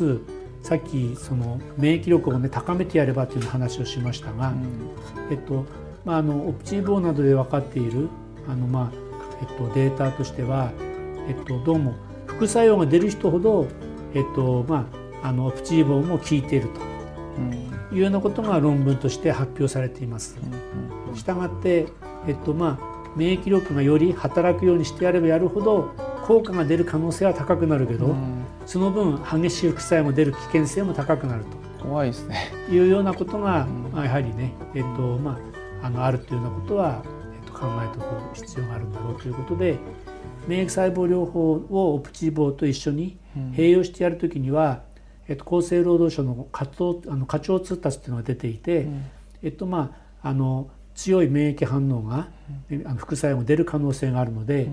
つさっきその免疫力をね高めてやればという話をしましたが、うん、えっとまあ、あのオプチーボーなどで分かっているあの、まあえっと、データとしては、えっと、どうも副作用が出る人ほど、えっとまあ、あのオプチーボーも効いていると。いうようなことが論文として発表されています。したがって、えっとまあ、免疫力がより働くようにしてやればやるほど効果が出る可能性は高くなるけど、その分激しい副作用も出る危険性も高くなると。怖いですね。いうようなことが、まあ、やはりね、えっとまあ、あのあるというようなことは、えっと、考えておく必要があるんだろうということで免疫細胞療法をオプチーボと一緒に併用してやるときには、えっと、厚生労働省の課長あの課長通達というのが出ていて、えっとまああの強い免疫反応が、あの副作用が出る可能性があるので、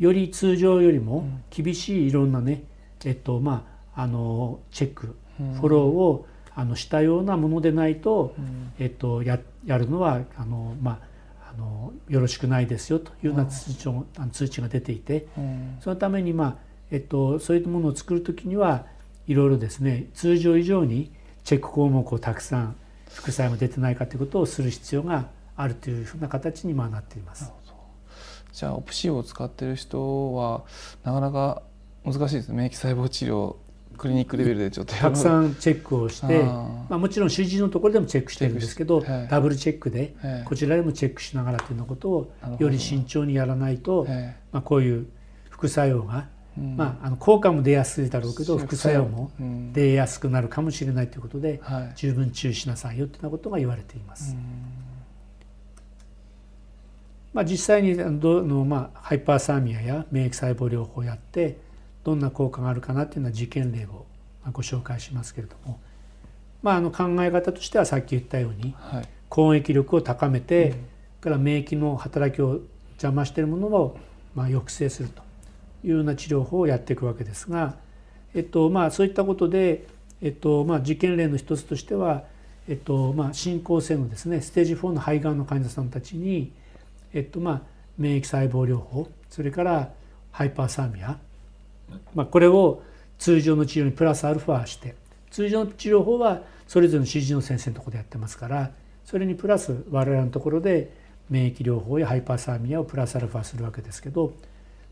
より通常よりも厳しいいろんなね、えっとまあ、あのチェック、フォローをあのしたようなものでないと、えっと、ややるのはあの、まあ、あのよろしくないですよというような通知通知が出ていて、そのために、まあえっと、そういうものを作る時にはいろいろですね通常以上にチェック項目をたくさん副作用が出てないかということをする必要があるというふうな形にまあなっています。じゃあオプシーを使ってる人はなかなか難しいですね。免疫細胞治療クリニックレベルでちょっとたくさんチェックをしてまあ、もちろん主治医のところでもチェックしてるんですけど、はい、ダブルチェックで、はい、こちらでもチェックしながらというようなことをより慎重にやらないと、まあ、こういう副作用が、うん、まあ、あの効果も出やすいだろうけど副作用も出やすくなるかもしれないということで、はい、十分注意しなさいよというようなことが言われています。うん。まあ、実際にどの、まあ、ハイパーサーミアや免疫細胞療法をやってどんな効果があるかなっていうのは実験例をご紹介しますけれども、まあ、あの考え方としてはさっき言ったように、はい、攻撃力を高めて、うん、から免疫の働きを邪魔しているものを、まあ、抑制するというような治療法をやっていくわけですが、えっとまあ、そういったことで、えっとまあ、実験例の一つとしては、えっとまあ、進行性のですねステージ4の肺がんの患者さんたちにえっとまあ、免疫細胞療法それからハイパーサーミア、まあ、これを通常の治療にプラスアルファして通常の治療法はそれぞれの主治医の先生のところでやってますからそれにプラス我々のところで免疫療法やハイパーサーミアをプラスアルファするわけですけど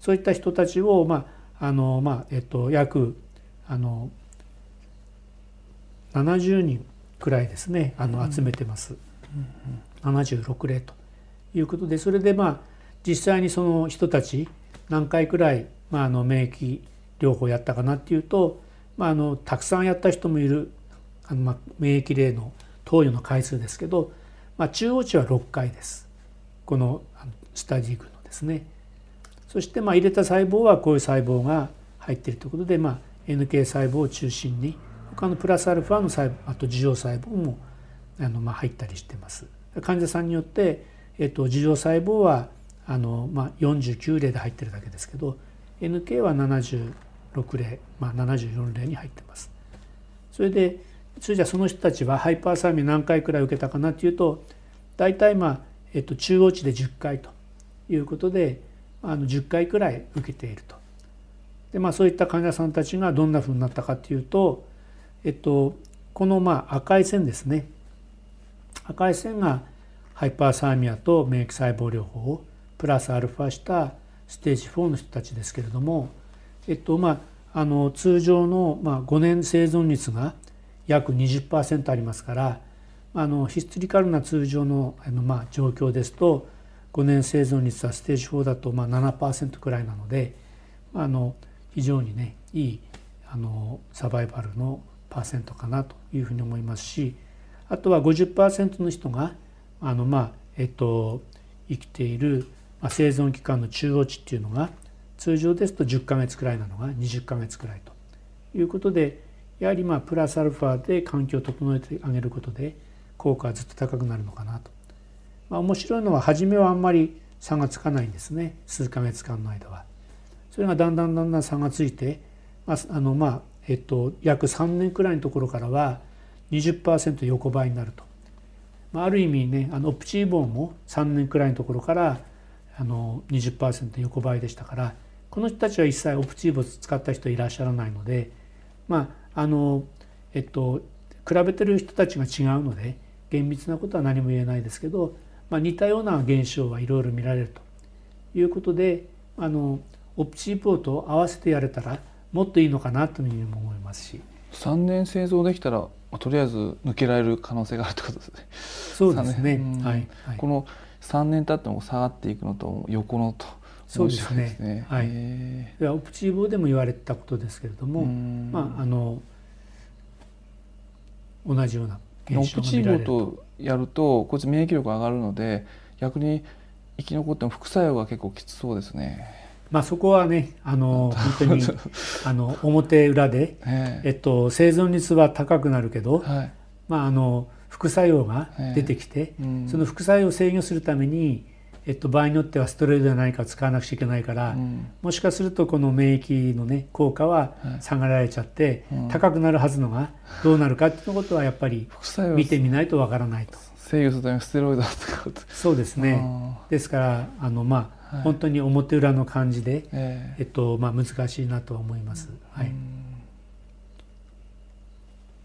そういった人たちを、まああのまあえっと、約あの70人くらいですねあの集めてます、76例と。いうことでそれでまあ実際にその人たち何回くらい、まあ、あの免疫療法やったかなっていうと、まあ、あのたくさんやった人もいるあの、まあ、免疫例の投与の回数ですけど、まあ、中央値は6回ですこのスタディ群のですね。そしてまあ入れた細胞はこういう細胞が入っているということで、まあ、NK 細胞を中心に他のプラスアルファの細胞あと樹状細胞もあのまあ入ったりしてます。患者さんによってえっと、樹状細胞はあの、まあ、49例で入ってるだけですけど NK は76例、まあ、74例に入ってます。それでそれじゃあその人たちはハイパーサーミ何回くらい受けたかなっていうと大体まあ、えっと、中央値で10回ということであの10回くらい受けていると。でまあそういった患者さんたちがどんなふうになったかっていうと、えっと、このまあ赤い線ですね赤い線がハイパーサーミアと免疫細胞療法をプラスアルファしたステージ4の人たちですけれども、えっとまあ、あの通常の、まあ、5年生存率が約20%ありますからあのヒストリカルな通常のあの、まあ、状況ですと5年生存率はステージ4だとまあ7%くらいなのであの非常にねいいあのサバイバルのパーセントかなというふうに思いますしあとは50%の人があのまあえっと生きている、ま、生存期間の中央値っていうのが通常ですと10ヶ月くらいなのが20ヶ月くらいということでやはりまあプラスアルファで環境を整えてあげることで効果はずっと高くなるのかなと。まあ、面白いのは初めはあんまり差がつかないんですね数ヶ月間の間は。それがだんだんだんだん差がついて、まああのまあえっと、約3年くらいのところからは20%横ばいになるとまある意味ねあのオプチーボンも3年くらいのところからあの20%横ばいでしたからこの人たちは一切オプチーボン使った人いらっしゃらないのでまあの、えっと、比べてる人たちが違うので厳密なことは何も言えないですけど、まあ、似たような現象はいろいろ見られるということであのオプチーポートを合わせてやれたらもっといいのかなというふうにも思いますし3年製造できたらとりあえず抜けられる可能性があるってことですね。そうですね。はい、はい、この3年経っても下がっていくのと横のとそうですね。はい。オプチーボでも言われたことですけれども、まああの同じような現象が見られると。オプチーボとやるとこっち免疫力上がるので逆に生き残っても副作用が結構きつそうですね。まあ、そこはねあの本当に あの表裏で、えっと、生存率は高くなるけど、はい、まあ、あの副作用が出てきて、うん、その副作用を制御するために、えっと、場合によってはストレートで何か使わなくちゃいけないから、うん、もしかするとこの免疫の、ね、効果は下がられちゃって、はい、高くなるはずのがどうなるかっていうことはやっぱり見てみないとわからないと。制御するためにステロイドそうですね。ですからあのまあ本当に表裏の感じで、えっとまあ、難しいなと思います。はい、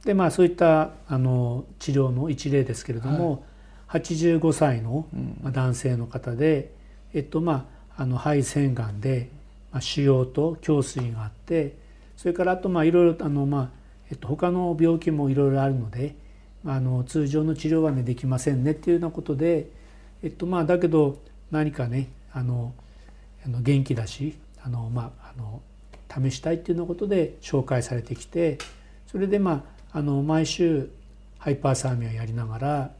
でまあそういったあの治療の一例ですけれども、はい、85歳の男性の方で、えっとまあ、あの肺腺がんで、まあ、腫瘍と胸水があってそれからあとまあいろいろあの、まあえっと、他の病気もいろいろあるので、まあ、あの通常の治療はねできませんねっていうようなことで、えっとまあ、だけど何かねあのあの元気だしあの、まあ、あの試したいっていうようなことで紹介されてきてそれでまああの毎週ハイパーサーミアやりながら、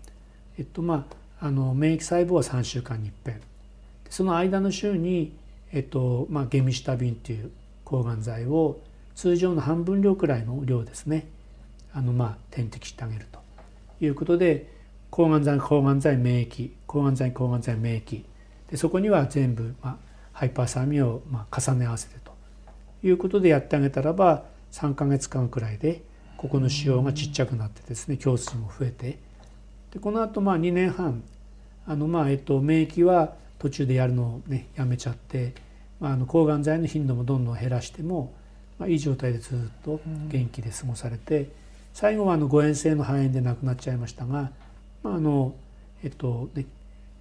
えっとまあ、あの免疫細胞は3週間にいっぺんその間の週に、えっとまあ、ゲミシタビンっていう抗がん剤を通常の半分量くらいの量ですね。あのまあ点滴してあげると。いうことで抗がん剤抗がん剤免疫抗がん剤抗がん剤免疫。でそこには全部、まあ、ハイパーサーミアをまあ重ね合わせてと。いうことでやってあげたらば3か月間くらいでここの腫瘍がちっちゃくなってですね胸水も増えてでこのあとまあ2年半あのまあえっと免疫は途中でやるのをねやめちゃって、まあ、あの抗がん剤の頻度もどんどん減らしても、まあ、いい状態でずっと元気で過ごされて最後はあの誤嚥性の肺炎で亡くなっちゃいましたが、まああのえっとね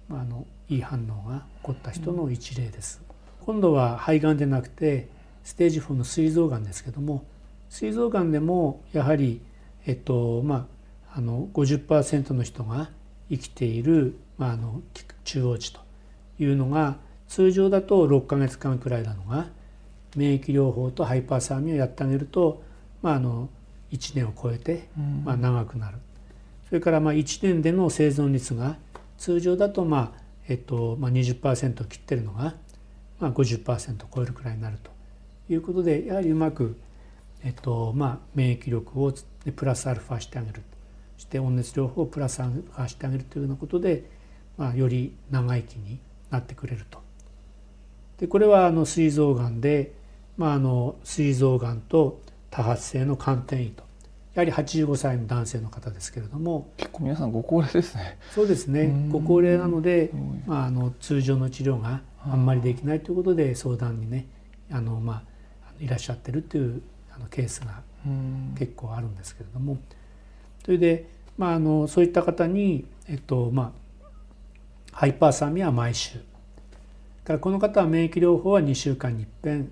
まあ、あのいい反応が起こった人の一例です。今度は肺がんでなくてステージ4の膵臓がんですけども膵臓がんでもやはり、えっとまあ、あの50%の人が生きている、まあ、あの中央値というのが通常だと6ヶ月間くらいなのが免疫療法とハイパーサーミをやってあげると、まあ、あの1年を超えて、まあ、長くなる、それからまあ1年での生存率が通常だとまあ、えっとまあ、20%を切ってるのが、まあ50%超えるくらいになるということでやはりうまく、えっとまあ、免疫力をプラスアルファしてあげる。そして温熱療法をプラスアルファしてあげるというようなことで、まあ、より長生きになってくれると。でこれはあの膵臓がんで、まあ、あの膵臓がんと多発性の寒天胃と。やはり85歳の男性の方ですけれども。結構皆さんご高齢ですね。そうですね。ご高齢なので、まあ、あの通常の治療があんまりできないということで相談にねあの、まあ、いらっしゃってるっていうあのケースが結構あるんですけれども。それで、まあ、あのそういった方に、えっとまあ、ハイパーサーミは毎週。からこの方は免疫療法は2週間にいっぺん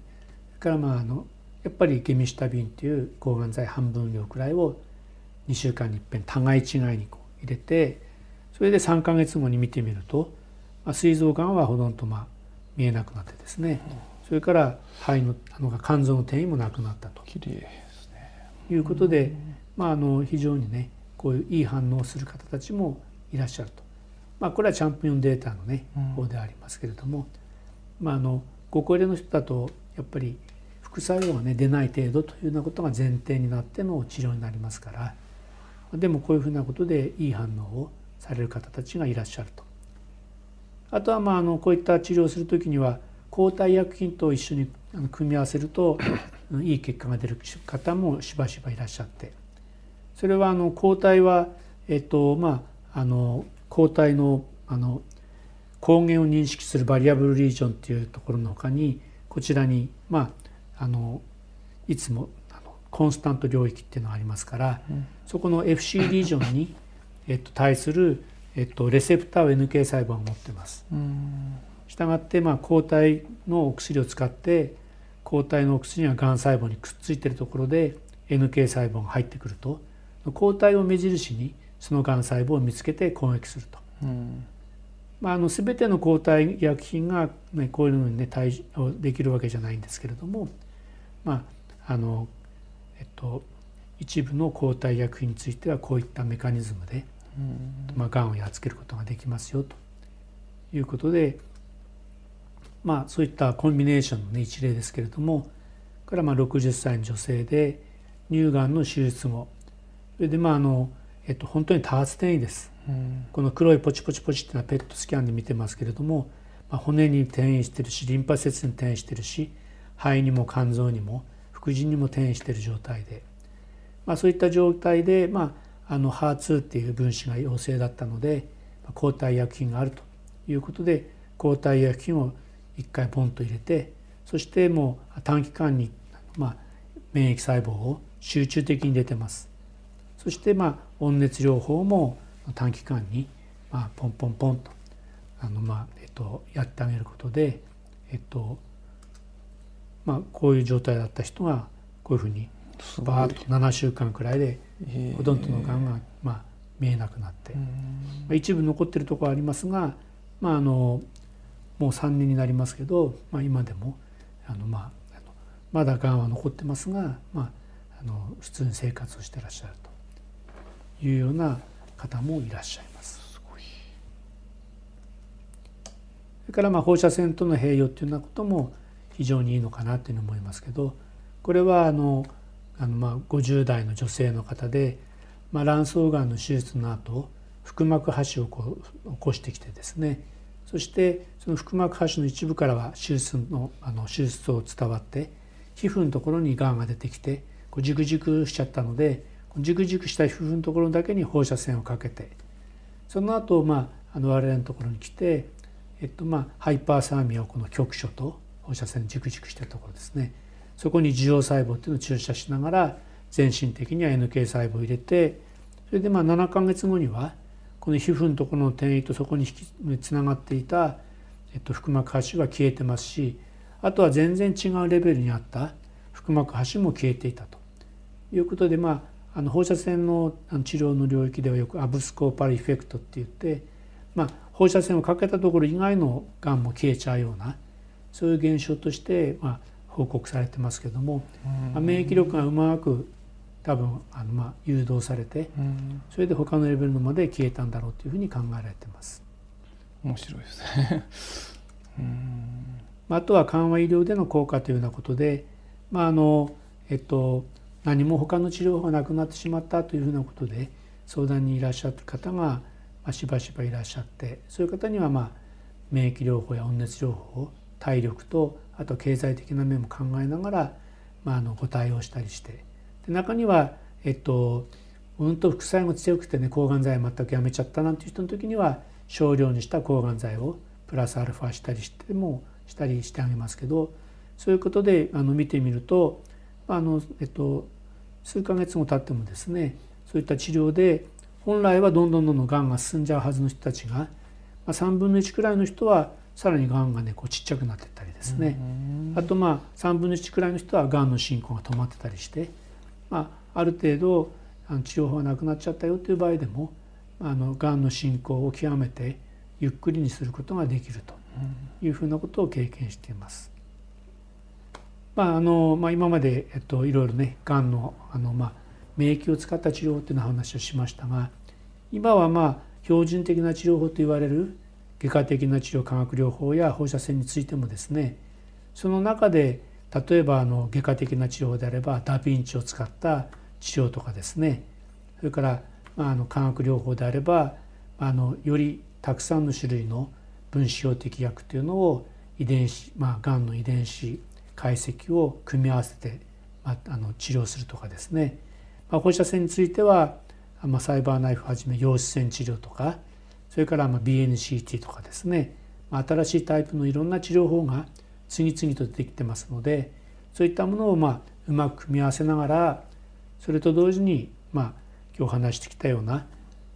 からまああのやっぱりゲミシタビンという抗がん剤半分量くらいを2週間にいっぺん互い違いにこう入れてそれで3か月後に見てみると、まあ、膵臓がんはほとんどまあ見えなくなってですねそれから肺のあの肝臓の転移もなくなったということで、まあ、あの非常にねこういういい反応をする方たちもいらっしゃると。まあ、これはチャンピオンデータのね方でありますけれども、まあ、あのご高齢の人だとやっぱり副作用が、ね、出ない程度というようなことが前提になっての治療になりますからでもこういうふうなことでいい反応をされる方たちがいらっしゃると。あとはまああのこういった治療をする時には抗体薬品と一緒に組み合わせると いい結果が出る方もしばしばいらっしゃって。それはあの抗体はえっとまああの抗体のあの抗原を認識するバリアブルリージョンっていうところのほかにこちらにまああのいつもあのコンスタント領域っていうのがありますから、うん。そこの FC リージョンに、えっと、対する、えっと、レセプターを NK 細胞が持ってます。うんしたがって、まあ、抗体のお薬を使って抗体のお薬ががん細胞にくっついているところで NK 細胞が入ってくると。抗体を目印にそのがん細胞を見つけて攻撃すると。うん。まあ、あの全ての抗体医薬品が、ね、こういうのにね対応できるわけじゃないんですけれども、まああのえっと、一部の抗体医薬品についてはこういったメカニズムで、うん。まあ、がんをやっつけることができますよということで、まあ、そういったコンビネーションの、ね、一例ですけれどもこれはまあ60歳の女性で乳がんの手術後。それでまああの、えっと、本当に多発転移です。うん。この黒いポチポチポチっていうのはペットスキャンで見てますけれども、まあ、骨に転移してるしリンパ節に転移してるし肺にも肝臓にも副腎にも転移してる状態で、まあ、そういった状態で、まあ、あの HER2 っていう分子が陽性だったのでまあ抗体医薬品があるということで抗体医薬品を一回ポンと入れてそしてもう短期間に、まあ、免疫細胞を集中的に出てます。そしてまあ温熱療法も短期間にまあポンポンポンとあのまあえっとやってあげることでえっとまあこういう状態だった人がこういうふうにバーッと7週間くらいでほとんどのがんがまあ見えなくなって、まうん。あ、一部残ってるところはありますがまああのもう3年になりますけど、まあ、今でもあのまあまだがんは残ってますが、まあ、あの普通に生活をしてらっしゃるというような方もいらっしゃいます。すそれからまあ放射線との併用っていうようなことも非常にいいのかなというふうに思いますけどこれはあのあのまあ50代の女性の方で、まあ、卵巣がんの手術の後腹膜播種をこう起こしてきてですねそしてその腹膜播種の一部からは手術のあの手術を伝わって皮膚のところにがんが出てきてこうジクジクしちゃったのでジクジクした皮膚のところだけに放射線をかけてその後、まああの我々のところに来て、えっとまあ、ハイパーサーミアをこの局所と放射線ジクジクしてるところですね。そこに受容細胞っていうのを注射しながら全身的には NK 細胞を入れてそれでまあ7ヶ月後にはこの皮膚のところの転移とそこにつながっていた、えっと、腹膜播種が消えてますしあとは全然違うレベルにあった腹膜播種も消えていたということでまああの放射線の治療の領域ではよくアブスコーパルエフェクトって言って、まあ、放射線をかけたところ以外のがんも消えちゃうようなそういう現象として、まあ、報告されてますけども、まあ免疫力がうまく多分あの、まあ、誘導されてうん。それで他のレベルのまで消えたんだろうというふうに考えられてます。面白いですね。うん。まああとは緩和医療での効果というようなことで、まああのえっと、何も他の治療法がなくなってしまったというふうなことで相談にいらっしゃる方が、まあ、しばしばいらっしゃってそういう方には、まあ、免疫療法や温熱療法体力とあと経済的な面も考えながら、まあ、あのご対応したりしてで中には、えっと、うんと副作用が強くてね抗がん剤全くやめちゃったなんていう人の時には少量にした抗がん剤をプラスアルファしたりしてもしたりしてあげますけどそういうことであの見てみるとあの、えっと、数ヶ月後経ってもですねそういった治療で本来はどんどんどんどんがんが進んじゃうはずの人たちが、まあ、3分の1くらいの人はさらにがんがねこうちっちゃくなっていったりですね、あとまあ3分の1くらいの人はがんの進行が止まってたりして、まあ、ある程度あの治療法がなくなっちゃったよという場合でもあのがんの進行を極めてゆっくりにすることができるというふうなことを経験しています。まああのまあ、今まで、えっと、いろいろねがんのあの、まあ、免疫を使った治療っていう話をしましたが今はまあ標準的な治療法と言われる外科的な治療化学療法や放射線についてもですねその中で例えばあの外科的な治療であればダ・ヴィンチを使った治療とかですね。それから、まあ、あの化学療法であればあのよりたくさんの種類の分子標的薬というのを遺伝子まあがんの遺伝子解析を組み合わせて、まあ、あの治療するとかですね、まあ、放射線については、まあ、サイバーナイフはじめ陽子線治療とかそれからまあ BNCT とかですね、まあ、新しいタイプのいろんな治療法が次々と出てきてますのでそういったものをまあうまく組み合わせながらそれと同時にまあ今日話してきたような、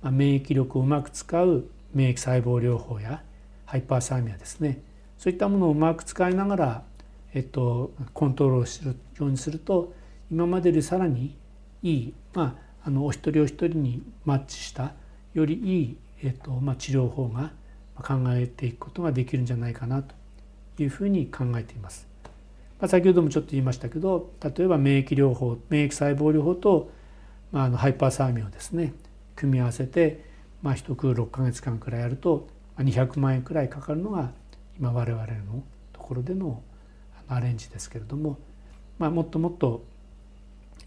まあ、免疫力をうまく使う免疫細胞療法やハイパーサーミアですね。そういったものをうまく使いながら、えっと、コントロールするようにすると今までよりさらにいい、まあ、あのお一人お一人にマッチしたよりいい、えっとまあ、治療法が考えていくことができるんじゃないかなと。いうふうに考えています。まあ、先ほどもちょっと言いましたけど例えば免疫療法免疫細胞療法と、まあ、あのハイパーサーミをですね組み合わせて、まあ、一区6か月間くらいやると200万円くらいかかるのが今我々のところでのアレンジですけれども、まあ、もっともっと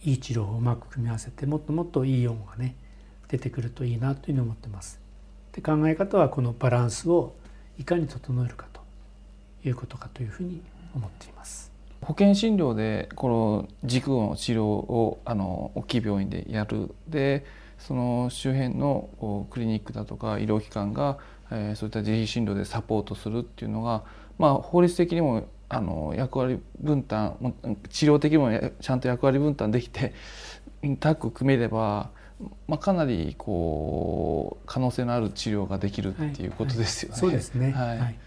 いい治療をうまく組み合わせてもっともっといい用語がね出てくるといいなというふうに思ってます。で考え方はこのバランスをいかに整えるかいうことかというふうに思っています。保険診療でこの軸の治療をあの大きい病院でやる。でその周辺のクリニックだとか医療機関が、えー、そういった自費診療でサポートするっていうのが、まあ、法律的にもあの役割分担治療的にもちゃんと役割分担できてタッグ組めれば、まあ、かなりこう可能性のある治療ができるっていうことですよね。はいはい、そうですね、はい、はい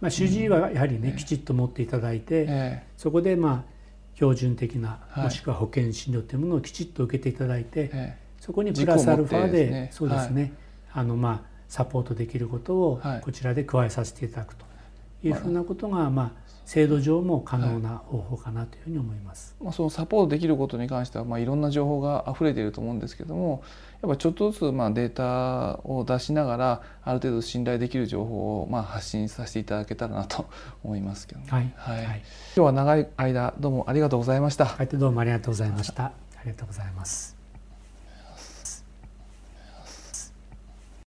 まあ、主治医はやはりね、きちっと持っていただいて、そこでまあ標準的な、もしくは保険診療というものをきちっと受けていただいて、そこにプラスアルファでそうですね、あのまあサポートできることをこちらで加えさせていただくというふうなことがまあ制度上も可能な方法かなというふうに思います。まあ、そのサポートできることに関しては、まあ、いろんな情報が溢れていると思うんですけどもやっぱちょっとずつまあデータを出しながらある程度信頼できる情報をまあ発信させていただけたらなと思いますけど、ね、はい、はい、今日は長い間どうもありがとうございました。はい、どうもありがとうございました。ありがとうございます。